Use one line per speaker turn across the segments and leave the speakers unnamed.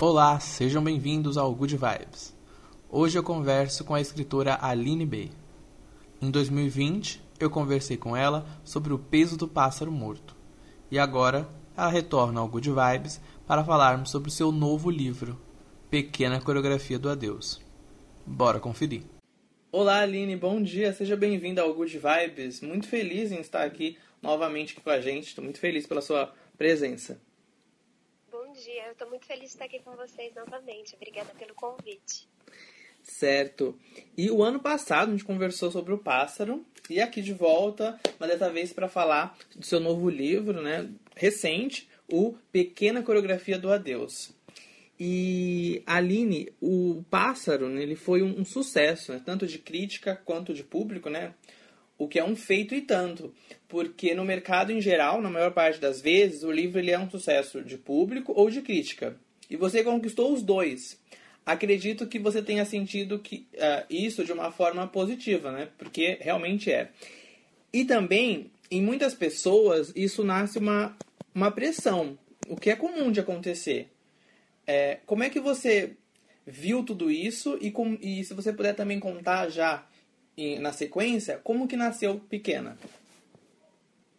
Olá, sejam bem-vindos ao Good Vibes. Hoje eu converso com a escritora Aline B. Em 2020, eu conversei com ela sobre o peso do pássaro morto. E agora, ela retorna ao Good Vibes para falarmos sobre o seu novo livro, Pequena Coreografia do Adeus. Bora conferir. Olá, Aline, bom dia, seja bem-vinda ao Good Vibes. Muito feliz em estar aqui novamente com a gente, estou muito feliz pela sua presença.
Dia, eu estou muito feliz de estar aqui com vocês novamente. Obrigada pelo convite.
Certo. E o ano passado a gente conversou sobre o pássaro e aqui de volta, mas dessa vez para falar do seu novo livro, né, recente, o Pequena Coreografia do Adeus. E Aline, o Pássaro, né, ele foi um, um sucesso, né, tanto de crítica quanto de público, né? O que é um feito e tanto, porque no mercado em geral, na maior parte das vezes, o livro ele é um sucesso de público ou de crítica. E você conquistou os dois. Acredito que você tenha sentido que, uh, isso de uma forma positiva, né? Porque realmente é. E também, em muitas pessoas, isso nasce uma, uma pressão, o que é comum de acontecer. É, como é que você viu tudo isso e, com, e se você puder também contar já na sequência como que nasceu Pequena?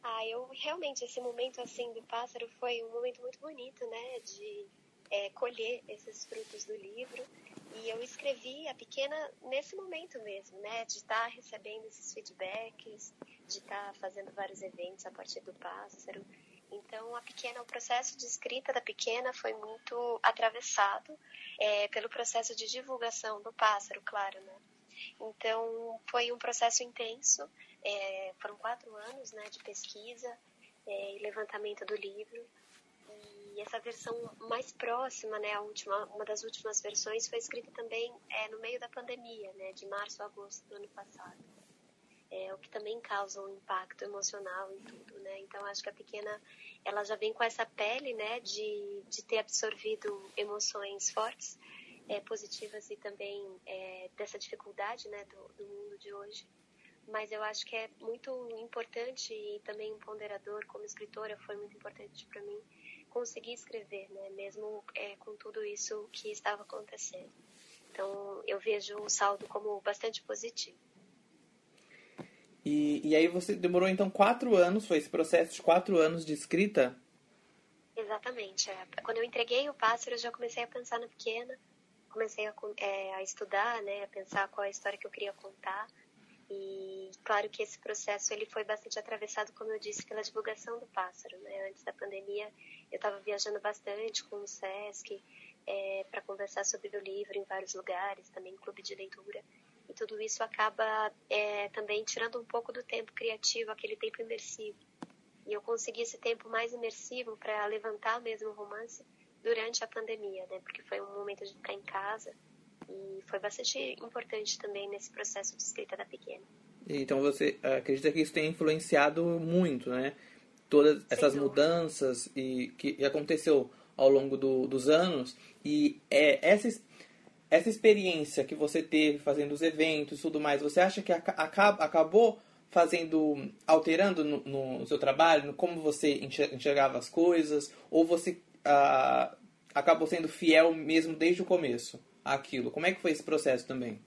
Ah, eu realmente esse momento assim do pássaro foi um momento muito bonito, né, de é, colher esses frutos do livro e eu escrevi a Pequena nesse momento mesmo, né, de estar tá recebendo esses feedbacks, de estar tá fazendo vários eventos a partir do pássaro então, a pequena, o processo de escrita da pequena foi muito atravessado é, pelo processo de divulgação do pássaro, claro, né? Então, foi um processo intenso. É, foram quatro anos, né, de pesquisa é, e levantamento do livro. E essa versão mais próxima, né, a última, uma das últimas versões, foi escrita também é, no meio da pandemia, né, de março a agosto do ano passado é, o que também causa um impacto emocional em tudo, né? Então acho que a pequena ela já vem com essa pele, né, de, de ter absorvido emoções fortes, é, positivas e também é, dessa dificuldade, né, do, do mundo de hoje. Mas eu acho que é muito importante e também um ponderador como escritora foi muito importante para mim conseguir escrever, né, mesmo é, com tudo isso que estava acontecendo. Então eu vejo o saldo como bastante positivo.
E, e aí você demorou então quatro anos, foi esse processo de quatro anos de escrita?
Exatamente. É. Quando eu entreguei o pássaro, eu já comecei a pensar na pequena, comecei a, é, a estudar, né, a pensar qual é a história que eu queria contar. E claro que esse processo ele foi bastante atravessado, como eu disse, pela divulgação do pássaro. Né? Antes da pandemia, eu estava viajando bastante com o SESC é, para conversar sobre o livro em vários lugares, também clube de leitura. E tudo isso acaba é, também tirando um pouco do tempo criativo, aquele tempo imersivo. E eu consegui esse tempo mais imersivo para levantar mesmo o romance durante a pandemia, né? Porque foi um momento de ficar em casa e foi bastante importante também nesse processo de escrita da pequena.
Então você acredita que isso tem influenciado muito, né? Todas essas mudanças e que aconteceu ao longo do, dos anos e é, essa essa experiência que você teve fazendo os eventos e tudo mais, você acha que acaba, acabou fazendo, alterando no, no, seu trabalho, no como você enxergava as coisas, ou você ah, acabou sendo fiel mesmo desde o começo àquilo? Como é que foi esse processo também?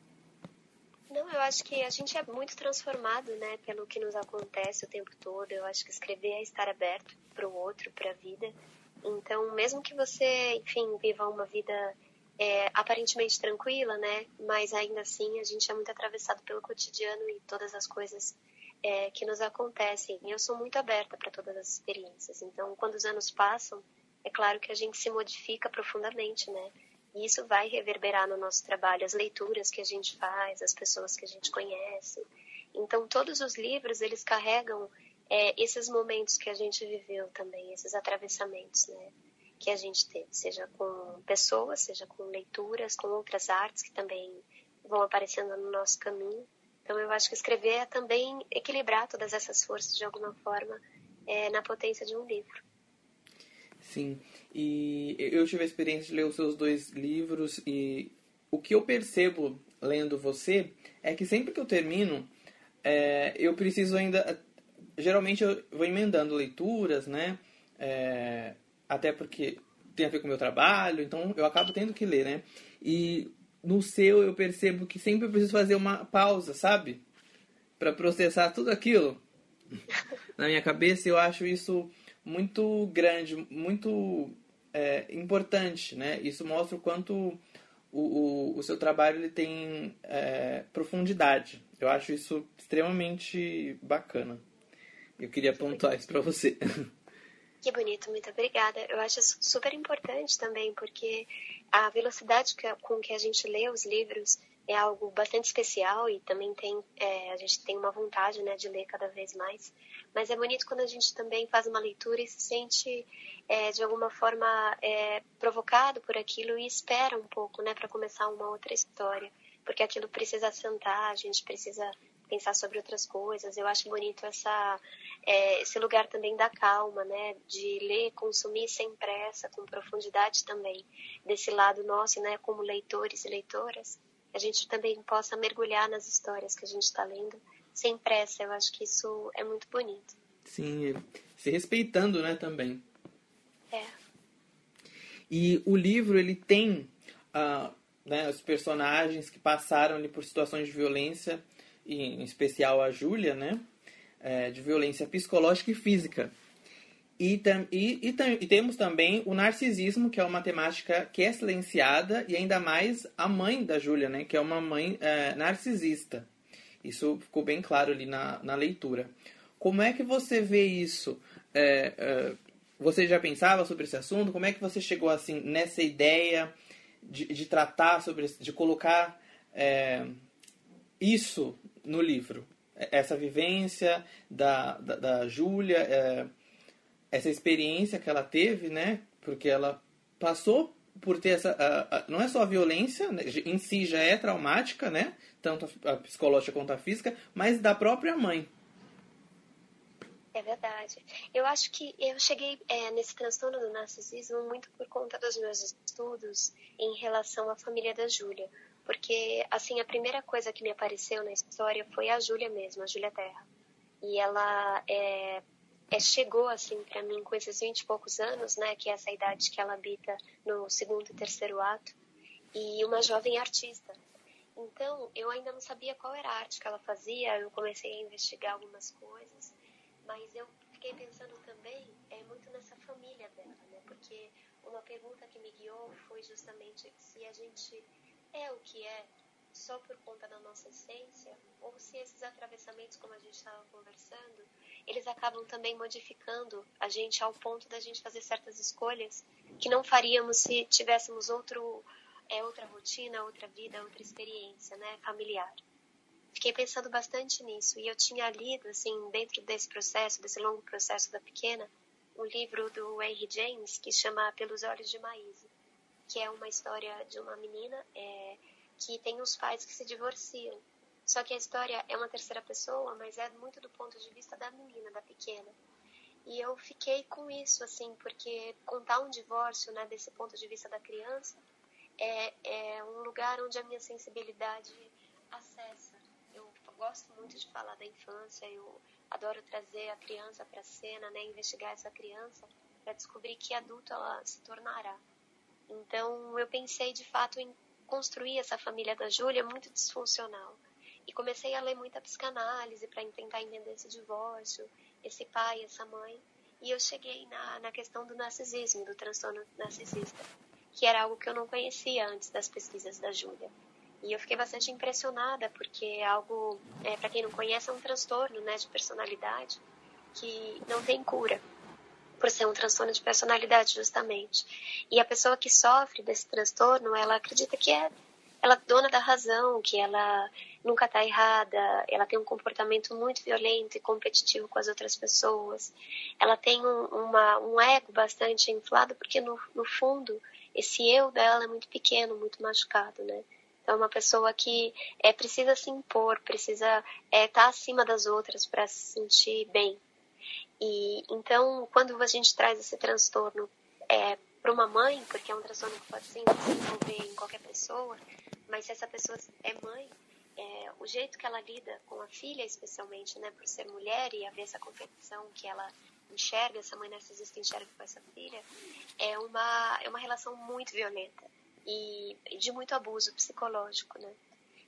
Não, eu acho que a gente é muito transformado, né, pelo que nos acontece o tempo todo. Eu acho que escrever é estar aberto para o outro, para a vida. Então, mesmo que você, enfim, viva uma vida é, aparentemente tranquila, né? Mas ainda assim a gente é muito atravessado pelo cotidiano e todas as coisas é, que nos acontecem. E eu sou muito aberta para todas as experiências. Então, quando os anos passam, é claro que a gente se modifica profundamente, né? E isso vai reverberar no nosso trabalho, as leituras que a gente faz, as pessoas que a gente conhece. Então, todos os livros, eles carregam é, esses momentos que a gente viveu também, esses atravessamentos, né? que a gente teve, seja com pessoas, seja com leituras, com outras artes que também vão aparecendo no nosso caminho. Então, eu acho que escrever é também equilibrar todas essas forças de alguma forma é, na potência de um livro.
Sim, e eu tive a experiência de ler os seus dois livros e o que eu percebo lendo você é que sempre que eu termino, é, eu preciso ainda. Geralmente eu vou emendando leituras, né? É, até porque tem a ver com o meu trabalho, então eu acabo tendo que ler, né? E no seu eu percebo que sempre eu preciso fazer uma pausa, sabe? Para processar tudo aquilo na minha cabeça. Eu acho isso muito grande, muito é, importante, né? Isso mostra o quanto o, o, o seu trabalho ele tem é, profundidade. Eu acho isso extremamente bacana. Eu queria pontuar isso para você.
Que bonito, muito obrigada. Eu acho super importante também, porque a velocidade com que a gente lê os livros é algo bastante especial e também tem é, a gente tem uma vontade né, de ler cada vez mais. Mas é bonito quando a gente também faz uma leitura e se sente é, de alguma forma é, provocado por aquilo e espera um pouco, né, para começar uma outra história, porque aquilo precisa sentar, a gente precisa pensar sobre outras coisas. Eu acho bonito essa, é, esse lugar também da calma, né? De ler, consumir sem pressa, com profundidade também. Desse lado nosso, né? Como leitores e leitoras, a gente também possa mergulhar nas histórias que a gente está lendo sem pressa. Eu acho que isso é muito bonito.
Sim, se respeitando, né? Também.
É.
E o livro, ele tem... Uh, né, os personagens que passaram ali por situações de violência em especial a Júlia, né? É, de violência psicológica e física. E, tam, e, e, tam, e, temos também o narcisismo, que é uma temática que é silenciada, e ainda mais a mãe da Júlia, né? Que é uma mãe é, narcisista. Isso ficou bem claro ali na, na leitura. Como é que você vê isso? É, é você já pensava sobre esse assunto? Como é que você chegou assim nessa ideia de, de tratar sobre, de colocar é, isso no livro. Essa vivência da, da, da Júlia, é, essa experiência que ela teve, né? Porque ela passou por ter essa. A, a, não é só a violência, né, em si já é traumática, né? Tanto a, a psicológica quanto a física, mas da própria mãe.
É verdade. Eu acho que eu cheguei é, nesse transtorno do narcisismo muito por conta dos meus estudos em relação à família da Júlia porque assim a primeira coisa que me apareceu na história foi a Júlia mesmo, a Júlia Terra. E ela é, é, chegou assim para mim com esses vinte e poucos anos, né, que é essa idade que ela habita no segundo e terceiro ato, e uma jovem artista. Então, eu ainda não sabia qual era a arte que ela fazia, eu comecei a investigar algumas coisas, mas eu fiquei pensando também é muito nessa família dela, né? Porque uma pergunta que me guiou foi justamente se a gente é o que é só por conta da nossa essência, ou se esses atravessamentos, como a gente estava conversando, eles acabam também modificando a gente ao ponto da gente fazer certas escolhas que não faríamos se tivéssemos outro, é, outra rotina, outra vida, outra experiência né, familiar. Fiquei pensando bastante nisso e eu tinha lido, assim, dentro desse processo, desse longo processo da pequena, um livro do Henry James que chama Pelos Olhos de Maíse que é uma história de uma menina é, que tem os pais que se divorciam. Só que a história é uma terceira pessoa, mas é muito do ponto de vista da menina, da pequena. E eu fiquei com isso, assim, porque contar um divórcio, né, desse ponto de vista da criança, é, é um lugar onde a minha sensibilidade acessa. Eu gosto muito de falar da infância, eu adoro trazer a criança para a cena, né, investigar essa criança para descobrir que adulto ela se tornará. Então eu pensei de fato em construir essa família da Júlia muito disfuncional. E comecei a ler muita psicanálise para tentar entender esse divórcio, esse pai, essa mãe. E eu cheguei na, na questão do narcisismo, do transtorno narcisista, que era algo que eu não conhecia antes das pesquisas da Júlia. E eu fiquei bastante impressionada, porque é algo, é, para quem não conhece, é um transtorno né, de personalidade que não tem cura por ser um transtorno de personalidade justamente. E a pessoa que sofre desse transtorno, ela acredita que é ela é dona da razão, que ela nunca está errada, ela tem um comportamento muito violento e competitivo com as outras pessoas, ela tem um, uma, um ego bastante inflado, porque no, no fundo esse eu dela é muito pequeno, muito machucado, né? Então, é uma pessoa que é, precisa se impor, precisa estar é, tá acima das outras para se sentir bem. E então, quando a gente traz esse transtorno é, para uma mãe, porque é um transtorno que pode se desenvolver em qualquer pessoa, mas se essa pessoa é mãe, é, o jeito que ela lida com a filha, especialmente, né, por ser mulher e haver essa competição que ela enxerga, essa mãe narcisista enxerga com essa filha, é uma, é uma relação muito violenta e, de muito abuso psicológico, né?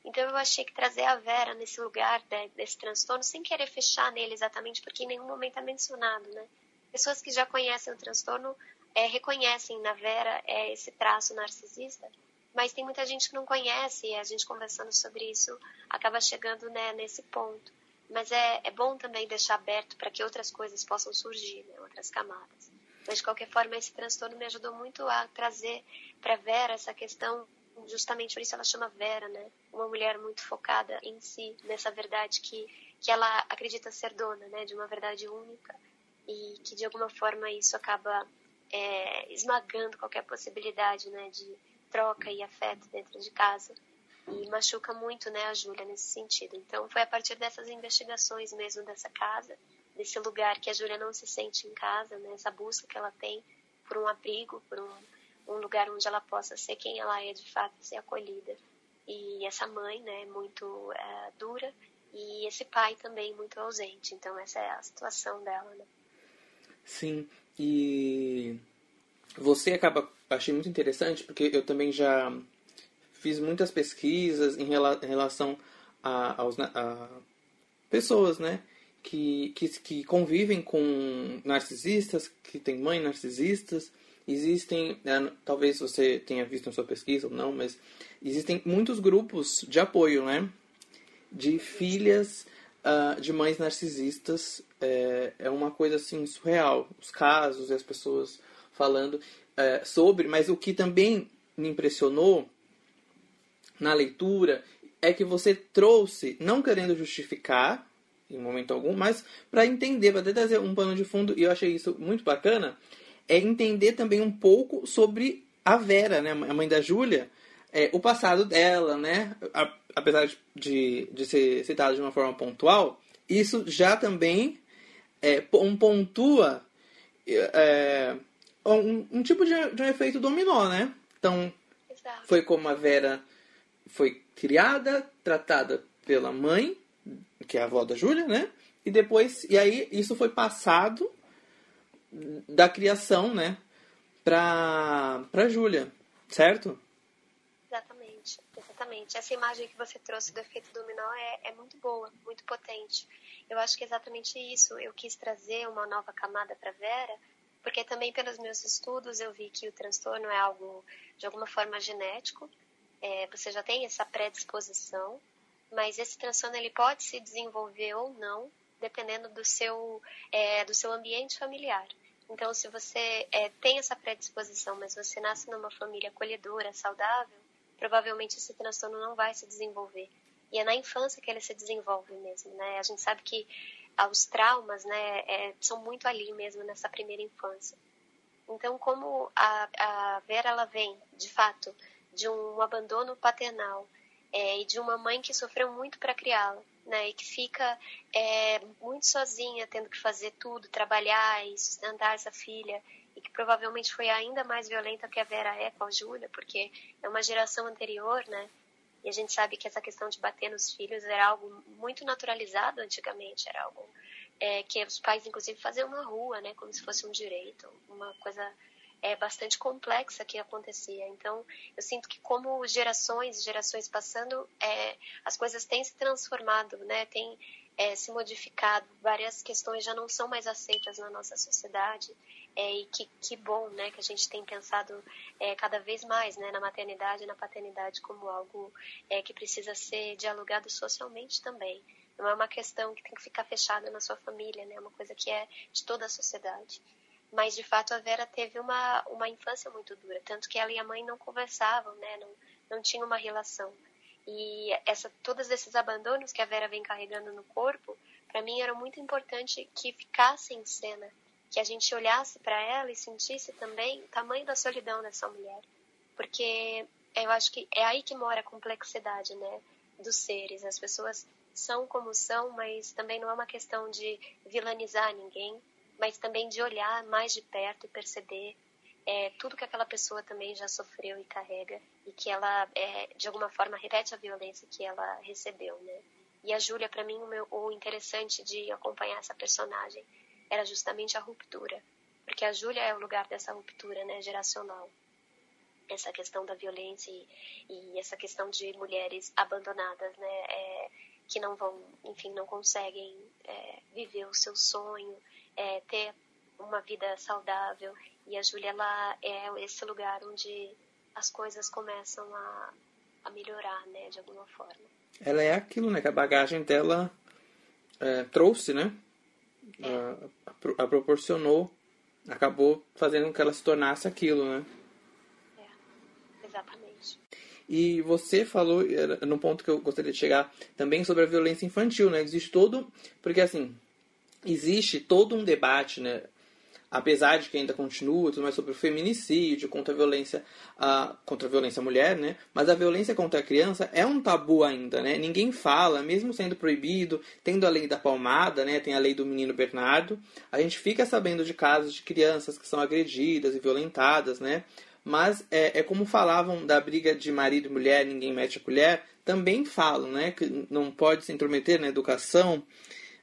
Então eu achei que trazer a Vera nesse lugar né, desse transtorno, sem querer fechar nele exatamente, porque em nenhum momento é mencionado, né? Pessoas que já conhecem o transtorno é, reconhecem na Vera é, esse traço narcisista, mas tem muita gente que não conhece e a gente conversando sobre isso acaba chegando né, nesse ponto. Mas é, é bom também deixar aberto para que outras coisas possam surgir, né, outras camadas. Mas de qualquer forma, esse transtorno me ajudou muito a trazer para Vera essa questão justamente por isso ela chama Vera, né? Uma mulher muito focada em si, nessa verdade que, que ela acredita ser dona, né? De uma verdade única e que de alguma forma isso acaba é, esmagando qualquer possibilidade, né? De troca e afeto dentro de casa e machuca muito, né? A Júlia nesse sentido. Então foi a partir dessas investigações mesmo dessa casa, desse lugar que a Júlia não se sente em casa, né? Essa busca que ela tem por um abrigo, por um um lugar onde ela possa ser quem ela é de fato, ser acolhida. E essa mãe, né, muito é, dura e esse pai também muito ausente. Então essa é a situação dela, né?
Sim. E você acaba achei muito interessante porque eu também já fiz muitas pesquisas em, relação a, aos a pessoas, né, que, que, que convivem com narcisistas, que têm mães narcisistas existem, né, talvez você tenha visto na sua pesquisa ou não, mas existem muitos grupos de apoio, né? De filhas uh, de mães narcisistas. É, é uma coisa assim surreal. Os casos e as pessoas falando é, sobre, mas o que também me impressionou na leitura é que você trouxe, não querendo justificar em momento algum, mas para entender, para trazer um pano de fundo, e eu achei isso muito bacana, é entender também um pouco sobre a Vera, né, a mãe da Júlia, é, o passado dela, né? A, apesar de, de ser citado de uma forma pontual, isso já também é, um pontua é, um, um, tipo de, de, um efeito dominó, né? Então,
Exato.
foi como a Vera foi criada, tratada pela mãe, que é a avó da Júlia, né? E depois, e aí isso foi passado da criação, né, para para Júlia, certo?
Exatamente, exatamente. Essa imagem que você trouxe do efeito dominó é, é muito boa, muito potente. Eu acho que é exatamente isso. Eu quis trazer uma nova camada para Vera, porque também pelos meus estudos eu vi que o transtorno é algo de alguma forma genético. É, você já tem essa predisposição, mas esse transtorno ele pode se desenvolver ou não dependendo do seu, é, do seu ambiente familiar. Então, se você é, tem essa predisposição, mas você nasce numa família acolhedora, saudável, provavelmente esse transtorno não vai se desenvolver. E é na infância que ele se desenvolve mesmo, né? A gente sabe que os traumas, né, é, são muito ali mesmo nessa primeira infância. Então, como a, a Vera ela vem, de fato, de um abandono paternal é, e de uma mãe que sofreu muito para criá-la, né, e que fica é, muito sozinha, tendo que fazer tudo, trabalhar e sustentar essa filha, e que provavelmente foi ainda mais violenta que a Vera é com a Júlia, porque é uma geração anterior, né, e a gente sabe que essa questão de bater nos filhos era algo muito naturalizado antigamente, era algo é, que os pais, inclusive, faziam na rua, né, como se fosse um direito, uma coisa é, bastante complexa que acontecia. Então, eu sinto que como gerações e gerações passando, é, as coisas têm se transformado, né? Tem é, se modificado. Várias questões já não são mais aceitas na nossa sociedade. É, e que, que bom, né, que a gente tem pensado é, cada vez mais, né, na maternidade e na paternidade como algo é, que precisa ser dialogado socialmente também. Não é uma questão que tem que ficar fechada na sua família, né, é uma coisa que é de toda a sociedade. Mas, de fato, a Vera teve uma, uma infância muito dura. Tanto que ela e a mãe não conversavam, né? Não, não tinham uma relação. E essa, todos esses abandonos que a Vera vem carregando no corpo, para mim era muito importante que ficasse em cena. Que a gente olhasse para ela e sentisse também o tamanho da solidão dessa mulher. Porque eu acho que é aí que mora a complexidade, né? Dos seres. As pessoas são como são, mas também não é uma questão de vilanizar ninguém, mas também de olhar mais de perto e perceber é, tudo que aquela pessoa também já sofreu e carrega e que ela, é, de alguma forma, repete a violência que ela recebeu, né? E a Júlia, para mim, o, meu, o interessante de acompanhar essa personagem era justamente a ruptura, porque a Júlia é o lugar dessa ruptura, né, geracional. Essa questão da violência e, e essa questão de mulheres abandonadas, né, é, que não vão, enfim, não conseguem é, viver o seu sonho, é, ter uma vida saudável. E a Júlia, ela é esse lugar onde as coisas começam a, a melhorar, né, de alguma forma.
Ela é aquilo, né, que a bagagem dela é, trouxe, né? É. A, a, proporcionou, acabou fazendo com que ela se tornasse aquilo, né?
É, exatamente.
E você falou, no ponto que eu gostaria de chegar, também sobre a violência infantil, né? Existe todo. Porque, assim, existe todo um debate, né? Apesar de que ainda continua tudo mais sobre o feminicídio, contra a violência contra a violência à mulher, né? Mas a violência contra a criança é um tabu ainda, né? Ninguém fala, mesmo sendo proibido, tendo a lei da palmada, né? Tem a lei do menino Bernardo. A gente fica sabendo de casos de crianças que são agredidas e violentadas, né? Mas é, é como falavam da briga de marido e mulher, ninguém mete a colher, também falam, né? Que não pode se intrometer na educação.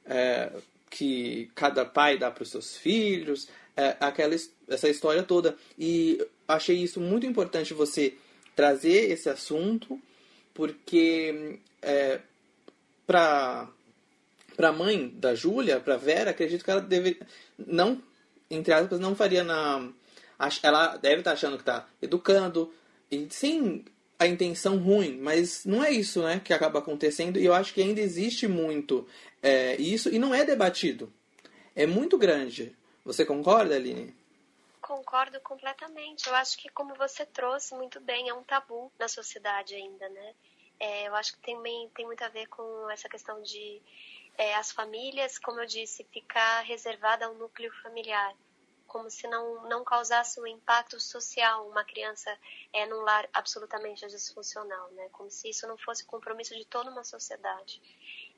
É, que cada pai dá para os seus filhos, é, aquela, essa história toda. E achei isso muito importante você trazer esse assunto, porque é, para para a mãe da Júlia, para Vera, acredito que ela deve não entre aspas não faria na ela deve estar tá achando que está educando e sem a intenção ruim, mas não é isso, né, que acaba acontecendo e eu acho que ainda existe muito é, isso e não é debatido. É muito grande. Você concorda, Aline?
Concordo completamente. Eu acho que, como você trouxe muito bem, é um tabu na sociedade ainda, né? É, eu acho que também tem muito a ver com essa questão de é, as famílias, como eu disse, ficar reservada ao núcleo familiar como se não, não causasse um impacto social uma criança é num lar absolutamente disfuncional, né? Como se isso não fosse compromisso de toda uma sociedade.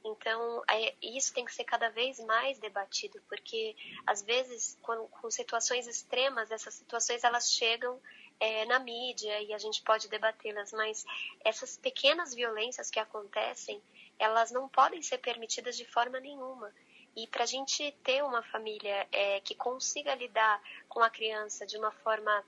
Então, é, isso tem que ser cada vez mais debatido, porque às vezes, com situações extremas, essas situações elas chegam é, na mídia e a gente pode debatê-las, mas essas pequenas violências que acontecem, elas não podem ser permitidas de forma nenhuma. E para a gente ter uma família é, que consiga lidar com a criança de uma forma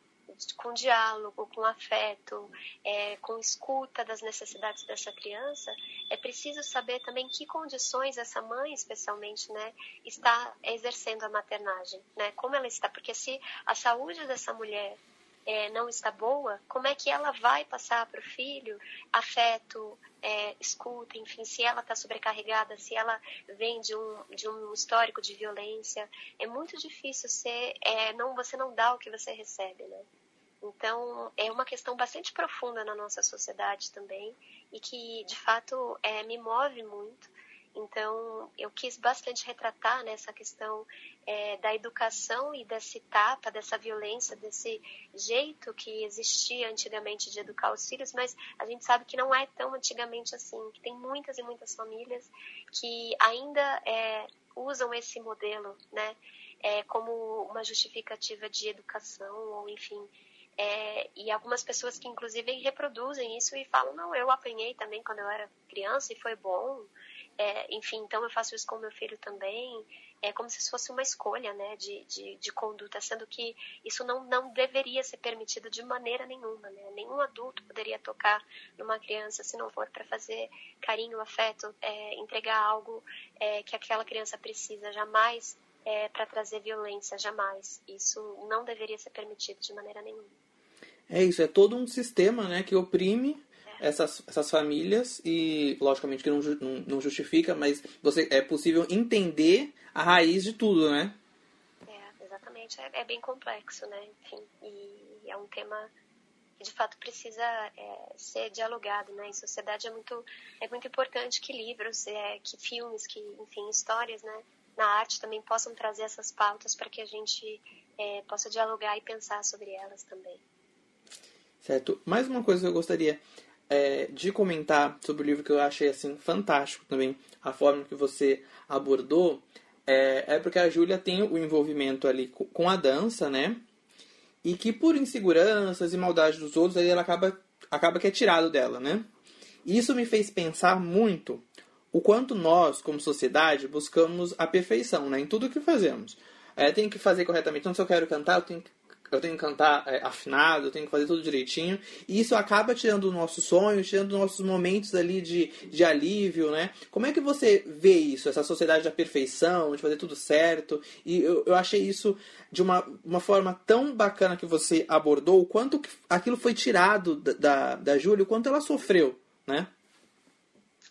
com diálogo, com afeto, é, com escuta das necessidades dessa criança, é preciso saber também que condições essa mãe, especialmente, né, está exercendo a maternagem, né, como ela está, porque se a saúde dessa mulher é, não está boa, como é que ela vai passar para o filho afeto, é, escuta, enfim, se ela está sobrecarregada, se ela vem de um, de um histórico de violência, é muito difícil ser, é, não, você não dá o que você recebe, né? Então, é uma questão bastante profunda na nossa sociedade também e que, de fato, é, me move muito então, eu quis bastante retratar nessa questão é, da educação e desse tapa, dessa violência, desse jeito que existia antigamente de educar os filhos, mas a gente sabe que não é tão antigamente assim, que tem muitas e muitas famílias que ainda é, usam esse modelo, né, é, como uma justificativa de educação, ou enfim, é, e algumas pessoas que inclusive reproduzem isso e falam, não, eu apanhei também quando eu era criança e foi bom, é, enfim, então eu faço isso com meu filho também. É como se fosse uma escolha né, de, de, de, conduta, sendo que isso não, não deveria ser permitido de maneira nenhuma. Né? Nenhum adulto poderia tocar numa criança se não for para fazer carinho, afeto, é, entregar algo é, que aquela criança precisa, jamais é, para trazer violência, jamais. Isso não deveria ser permitido de maneira nenhuma.
É isso, é todo um sistema né, que oprime essas, essas famílias e, logicamente, que não, não, não justifica, mas você é possível entender a raiz de tudo, né?
É, exatamente. É, é bem complexo, né? Enfim, e é um tema que, de fato, precisa é, ser dialogado, né? Em sociedade é muito, é muito importante que livros, é, que filmes, que, enfim, histórias, né? Na arte também possam trazer essas pautas para que a gente é, possa dialogar e pensar sobre elas também.
Certo. Mais uma coisa que eu gostaria é, de comentar sobre o livro que eu achei assim fantástico também, a forma que você abordou, é, é porque a Júlia tem o envolvimento ali com a dança, né? E que por inseguranças e maldade dos outros, aí ela acaba, acaba que é tirado dela, né? E isso me fez pensar muito o quanto nós, como sociedade, buscamos a perfeição né, em tudo que fazemos. É, tem que fazer corretamente. Então, se eu quero cantar, eu tenho que eu tenho que cantar é, afinado, eu tenho que fazer tudo direitinho. E isso acaba tirando o nosso sonho, tirando nossos momentos ali de, de alívio, né? Como é que você vê isso, essa sociedade da perfeição, de fazer tudo certo? E eu, eu achei isso de uma, uma forma tão bacana que você abordou, o quanto aquilo foi tirado da, da, da Júlia, o quanto ela sofreu, né?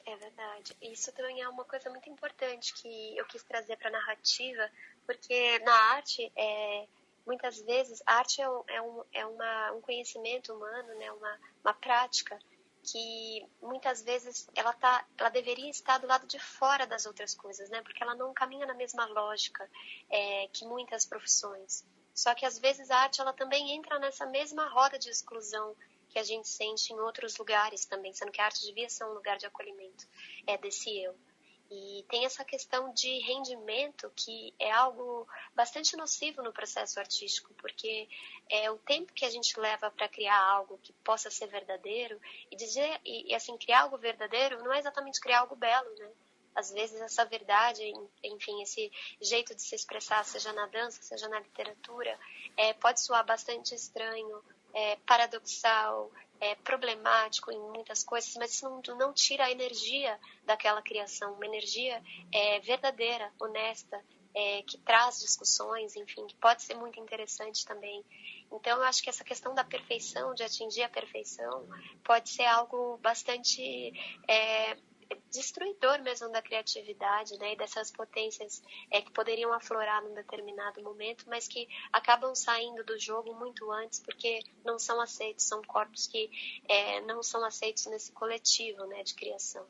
É verdade. Isso também é uma coisa muito importante que eu quis trazer para a narrativa, porque na arte é muitas vezes a arte é, um, é, um, é uma, um conhecimento humano, né, uma, uma prática que muitas vezes ela tá, ela deveria estar do lado de fora das outras coisas, né? Porque ela não caminha na mesma lógica é, que muitas profissões. Só que às vezes a arte ela também entra nessa mesma roda de exclusão que a gente sente em outros lugares também, sendo que a arte devia ser um lugar de acolhimento é desse eu. E tem essa questão de rendimento que é algo bastante nocivo no processo artístico, porque é o tempo que a gente leva para criar algo que possa ser verdadeiro e dizer e, e, assim criar algo verdadeiro não é exatamente criar algo belo, né? Às vezes essa verdade, enfim, esse jeito de se expressar, seja na dança, seja na literatura, é, pode soar bastante estranho, é, paradoxal, é, problemático em muitas coisas, mas isso não, não tira a energia daquela criação, uma energia é, verdadeira, honesta, é, que traz discussões, enfim, que pode ser muito interessante também. Então, eu acho que essa questão da perfeição, de atingir a perfeição, pode ser algo bastante é, destruidor mesmo da criatividade, né, e dessas potências é, que poderiam aflorar num determinado momento, mas que acabam saindo do jogo muito antes porque não são aceitos, são corpos que é, não são aceitos nesse coletivo, né, de criação.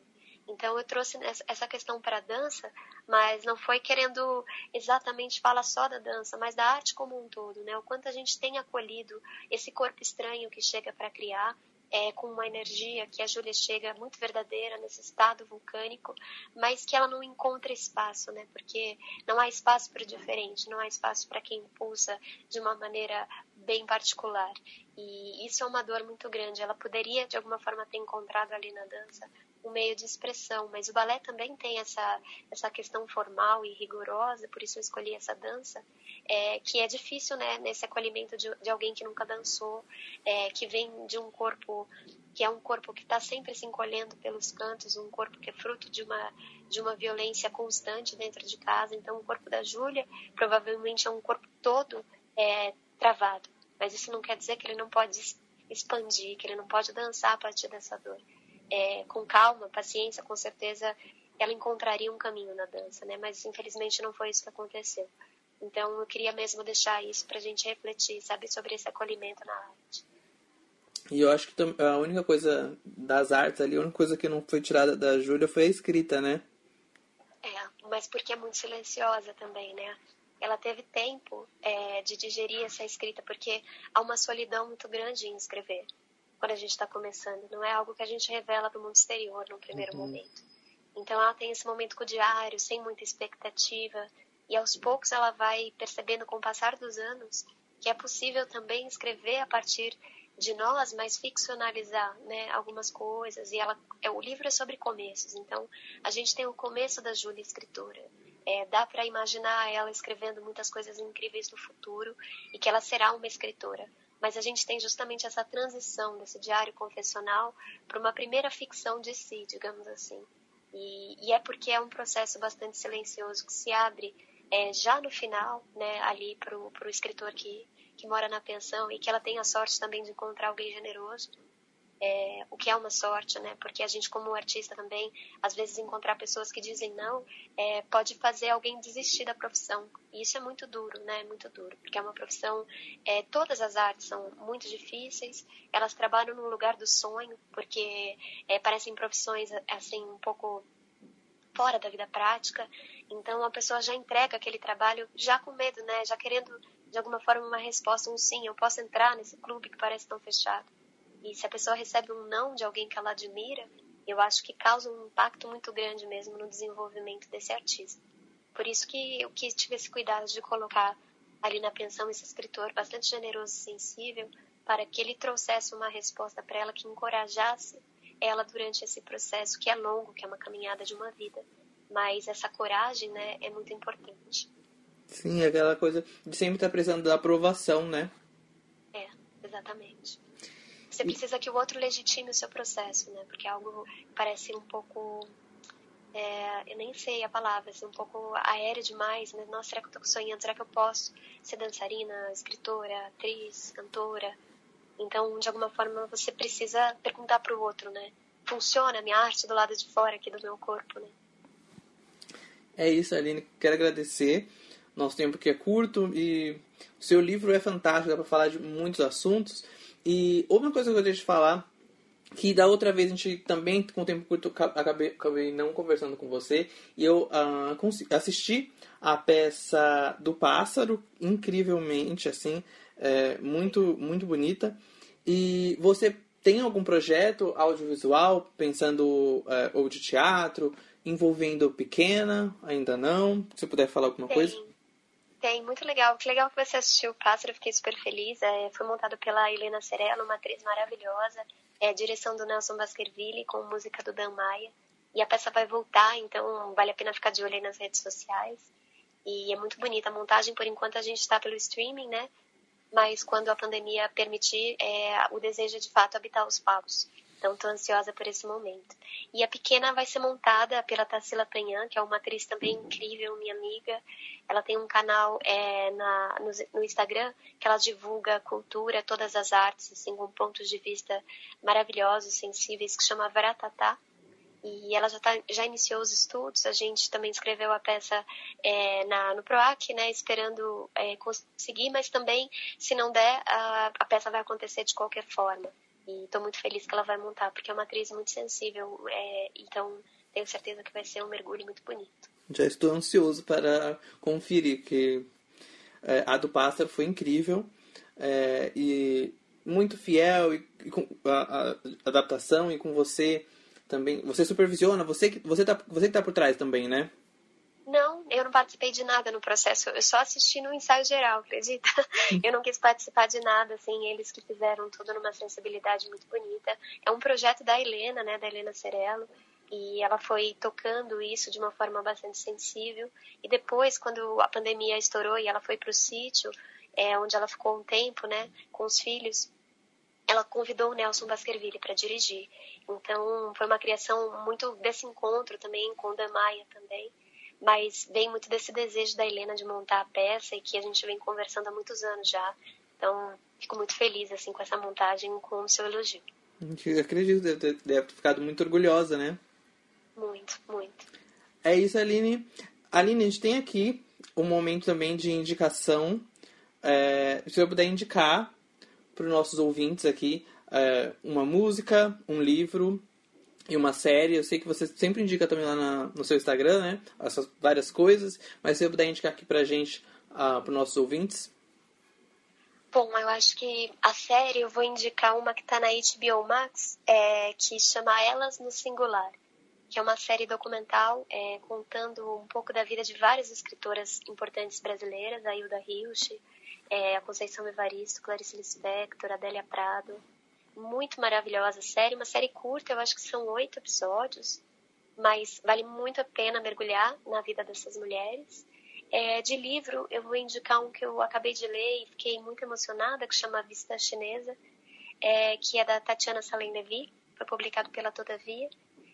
Então eu trouxe essa questão para a dança, mas não foi querendo exatamente falar só da dança, mas da arte como um todo, né? O quanto a gente tem acolhido esse corpo estranho que chega para criar é, com uma energia que a Júlia chega muito verdadeira nesse estado vulcânico, mas que ela não encontra espaço, né? Porque não há espaço para o diferente, não há espaço para quem pulsa de uma maneira bem particular. E isso é uma dor muito grande. Ela poderia, de alguma forma, ter encontrado ali na dança um meio de expressão, mas o balé também tem essa, essa questão formal e rigorosa, por isso eu escolhi essa dança, é, que é difícil, né, nesse acolhimento de, de alguém que nunca dançou, é, que vem de um corpo que é um corpo que está sempre se encolhendo pelos cantos, um corpo que é fruto de uma, de uma violência constante dentro de casa. Então, o corpo da Júlia provavelmente é um corpo todo é, travado, mas isso não quer dizer que ele não pode expandir, que ele não pode dançar a partir dessa dor é, com calma, paciência, com certeza ela encontraria um caminho na dança, né? Mas infelizmente não foi isso que aconteceu. Então eu queria mesmo deixar isso para a gente refletir, sabe, sobre esse acolhimento na arte.
E eu acho que a única coisa das artes ali, a única coisa que não foi tirada da Júlia foi a escrita, né?
É, mas porque é muito silenciosa também, né? Ela teve tempo é, de digerir essa escrita, porque há uma solidão muito grande em escrever quando a gente está começando. Não é algo que a gente revela para o mundo exterior no primeiro uhum. momento. Então ela tem esse momento com o diário, sem muita expectativa, e aos poucos ela vai percebendo com o passar dos anos que é possível também escrever a partir de nós, mas ficcionalizar, né, algumas coisas. E ela, é, o livro é sobre começos. Então a gente tem o começo da Júlia escritora. É, dá para imaginar ela escrevendo muitas coisas incríveis no futuro e que ela será uma escritora mas a gente tem justamente essa transição desse diário confessional para uma primeira ficção de si, digamos assim. E, e, é porque é um processo bastante silencioso que se abre é, já no final, né, ali para o escritor que, que mora na pensão e que ela tem a sorte também de encontrar alguém generoso é, o que é uma sorte, né? Porque a gente, como artista também, às vezes encontrar pessoas que dizem não, é, pode fazer alguém desistir da profissão. E isso é muito duro, né? Muito duro, porque é uma profissão. É, todas as artes são muito difíceis. Elas trabalham no lugar do sonho, porque é, parecem profissões assim um pouco fora da vida prática. Então a pessoa já entrega aquele trabalho já com medo, né? Já querendo de alguma forma uma resposta, um sim, eu posso entrar nesse clube que parece tão fechado. E se a pessoa recebe um não de alguém que ela admira, eu acho que causa um impacto muito grande mesmo no desenvolvimento desse artista. Por isso que eu quis tive esse cuidado de colocar ali na pensão esse escritor bastante generoso e sensível para que ele trouxesse uma resposta para ela que encorajasse ela durante esse processo que é longo, que é uma caminhada de uma vida. Mas essa coragem, né, é muito importante.
Sim, aquela coisa de sempre estar precisando da aprovação, né?
É, exatamente. Você precisa que o outro legitime o seu processo, né? Porque é algo parece um pouco é, eu nem sei a palavra, assim, um pouco aérea demais, né? Nossa, será que eu tô sonhando? Será que eu posso ser dançarina, escritora, atriz, cantora? Então, de alguma forma, você precisa perguntar para o outro, né? Funciona a minha arte do lado de fora aqui do meu corpo, né?
É isso, Aline. Quero agradecer. Nosso tempo que é curto e o seu livro é fantástico, dá para falar de muitos assuntos. E outra coisa que eu gostaria de falar que da outra vez a gente também, com o tempo curto, acabei, acabei não conversando com você, e eu uh, assisti a peça do Pássaro, incrivelmente, assim, é, muito, muito bonita. E você tem algum projeto audiovisual, pensando, é, ou de teatro, envolvendo pequena? Ainda não? Se puder falar alguma
tem,
coisa?
Tem, muito legal. Que legal que você assistiu o Pássaro, fiquei super feliz. É, foi montado pela Helena Cerello, uma atriz maravilhosa é, direção do Nelson Baskerville com música do Dan Maia. E a peça vai voltar, então vale a pena ficar de olho aí nas redes sociais. E é muito bonita a montagem, por enquanto a gente está pelo streaming, né? Mas quando a pandemia permitir, é, o desejo é de fato habitar os palcos. Então, estou ansiosa por esse momento. E a pequena vai ser montada pela Tarsila Tanhan, que é uma atriz também incrível, minha amiga. Ela tem um canal é, na, no, no, Instagram que ela divulga cultura, todas as artes, assim, com pontos de vista maravilhosos, sensíveis, que chama Varatatá. E ela já, tá, já iniciou os estudos, a gente também escreveu a peça é, na, no PROAC, né, esperando é, conseguir, mas também, se não der, a, a peça vai acontecer de qualquer forma. E estou muito feliz que ela vai montar, porque é uma atriz muito sensível. É, então, tenho certeza que vai ser um mergulho muito bonito.
Já estou ansioso para conferir, que é, a do Pássaro foi incrível. É, e muito fiel e, e com a, a, adaptação e com você também. Você supervisiona, você você tá você que tá por trás também, né?
Não, eu não participei de nada no processo. Eu só assisti no ensaio geral, acredita? Eu não quis participar de nada, assim, eles que fizeram tudo numa sensibilidade muito bonita. É um projeto da Helena, né, da Helena Cerello, e ela foi tocando isso de uma forma bastante sensível. E depois, quando a pandemia estourou e ela foi para o sítio, é, onde ela ficou um tempo, né, com os filhos, ela convidou o Nelson Baskerville para dirigir. Então, foi uma criação muito desse encontro também com o Damaia também mas vem muito desse desejo da Helena de montar a peça e que a gente vem conversando há muitos anos já. Então, fico muito feliz assim com essa montagem, com o seu elogio.
Eu acredito, deve ter, deve ter ficado muito orgulhosa, né?
Muito, muito.
É isso, Aline. Aline, a gente tem aqui um momento também de indicação. É, se eu puder indicar para os nossos ouvintes aqui é, uma música, um livro, e uma série. Eu sei que você sempre indica também lá na, no seu Instagram, né? Essas várias coisas. Mas se você puder indicar aqui pra gente, uh, para nossos ouvintes.
Bom, eu acho que a série eu vou indicar uma que está na HBO Max, é, que chama Elas no Singular, que é uma série documental é, contando um pouco da vida de várias escritoras importantes brasileiras, a Hilda Hilsch, é, a Conceição Evaristo, Clarice Lispector, Adélia Prado, muito maravilhosa série, uma série curta, eu acho que são oito episódios, mas vale muito a pena mergulhar na vida dessas mulheres. É, de livro, eu vou indicar um que eu acabei de ler e fiquei muito emocionada, que chama Vista Chinesa, é, que é da Tatiana Salem Levy, foi publicado pela Todavia.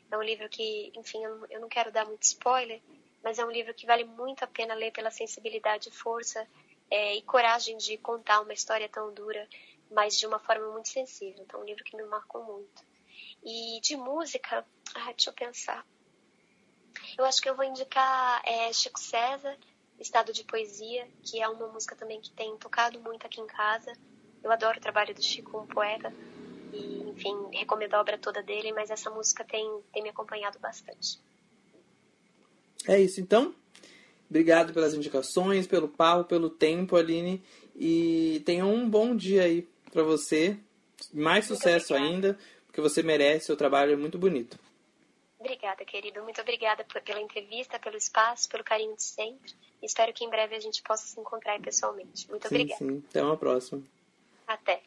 É um livro que, enfim, eu não quero dar muito spoiler, mas é um livro que vale muito a pena ler pela sensibilidade, força é, e coragem de contar uma história tão dura mas de uma forma muito sensível. Então, é um livro que me marcou muito. E de música, ah, deixa eu pensar. Eu acho que eu vou indicar é, Chico César, Estado de Poesia, que é uma música também que tem tocado muito aqui em casa. Eu adoro o trabalho do Chico como poeta e, enfim, recomendo a obra toda dele, mas essa música tem, tem me acompanhado bastante.
É isso, então. Obrigado pelas indicações, pelo papo, pelo tempo, Aline. E tenha um bom dia aí para você. Mais sucesso ainda, porque você merece, seu trabalho é muito bonito.
Obrigada, querido. Muito obrigada pela entrevista, pelo espaço, pelo carinho de sempre. Espero que em breve a gente possa se encontrar pessoalmente. Muito
sim,
obrigada.
Sim, até uma próxima.
Até.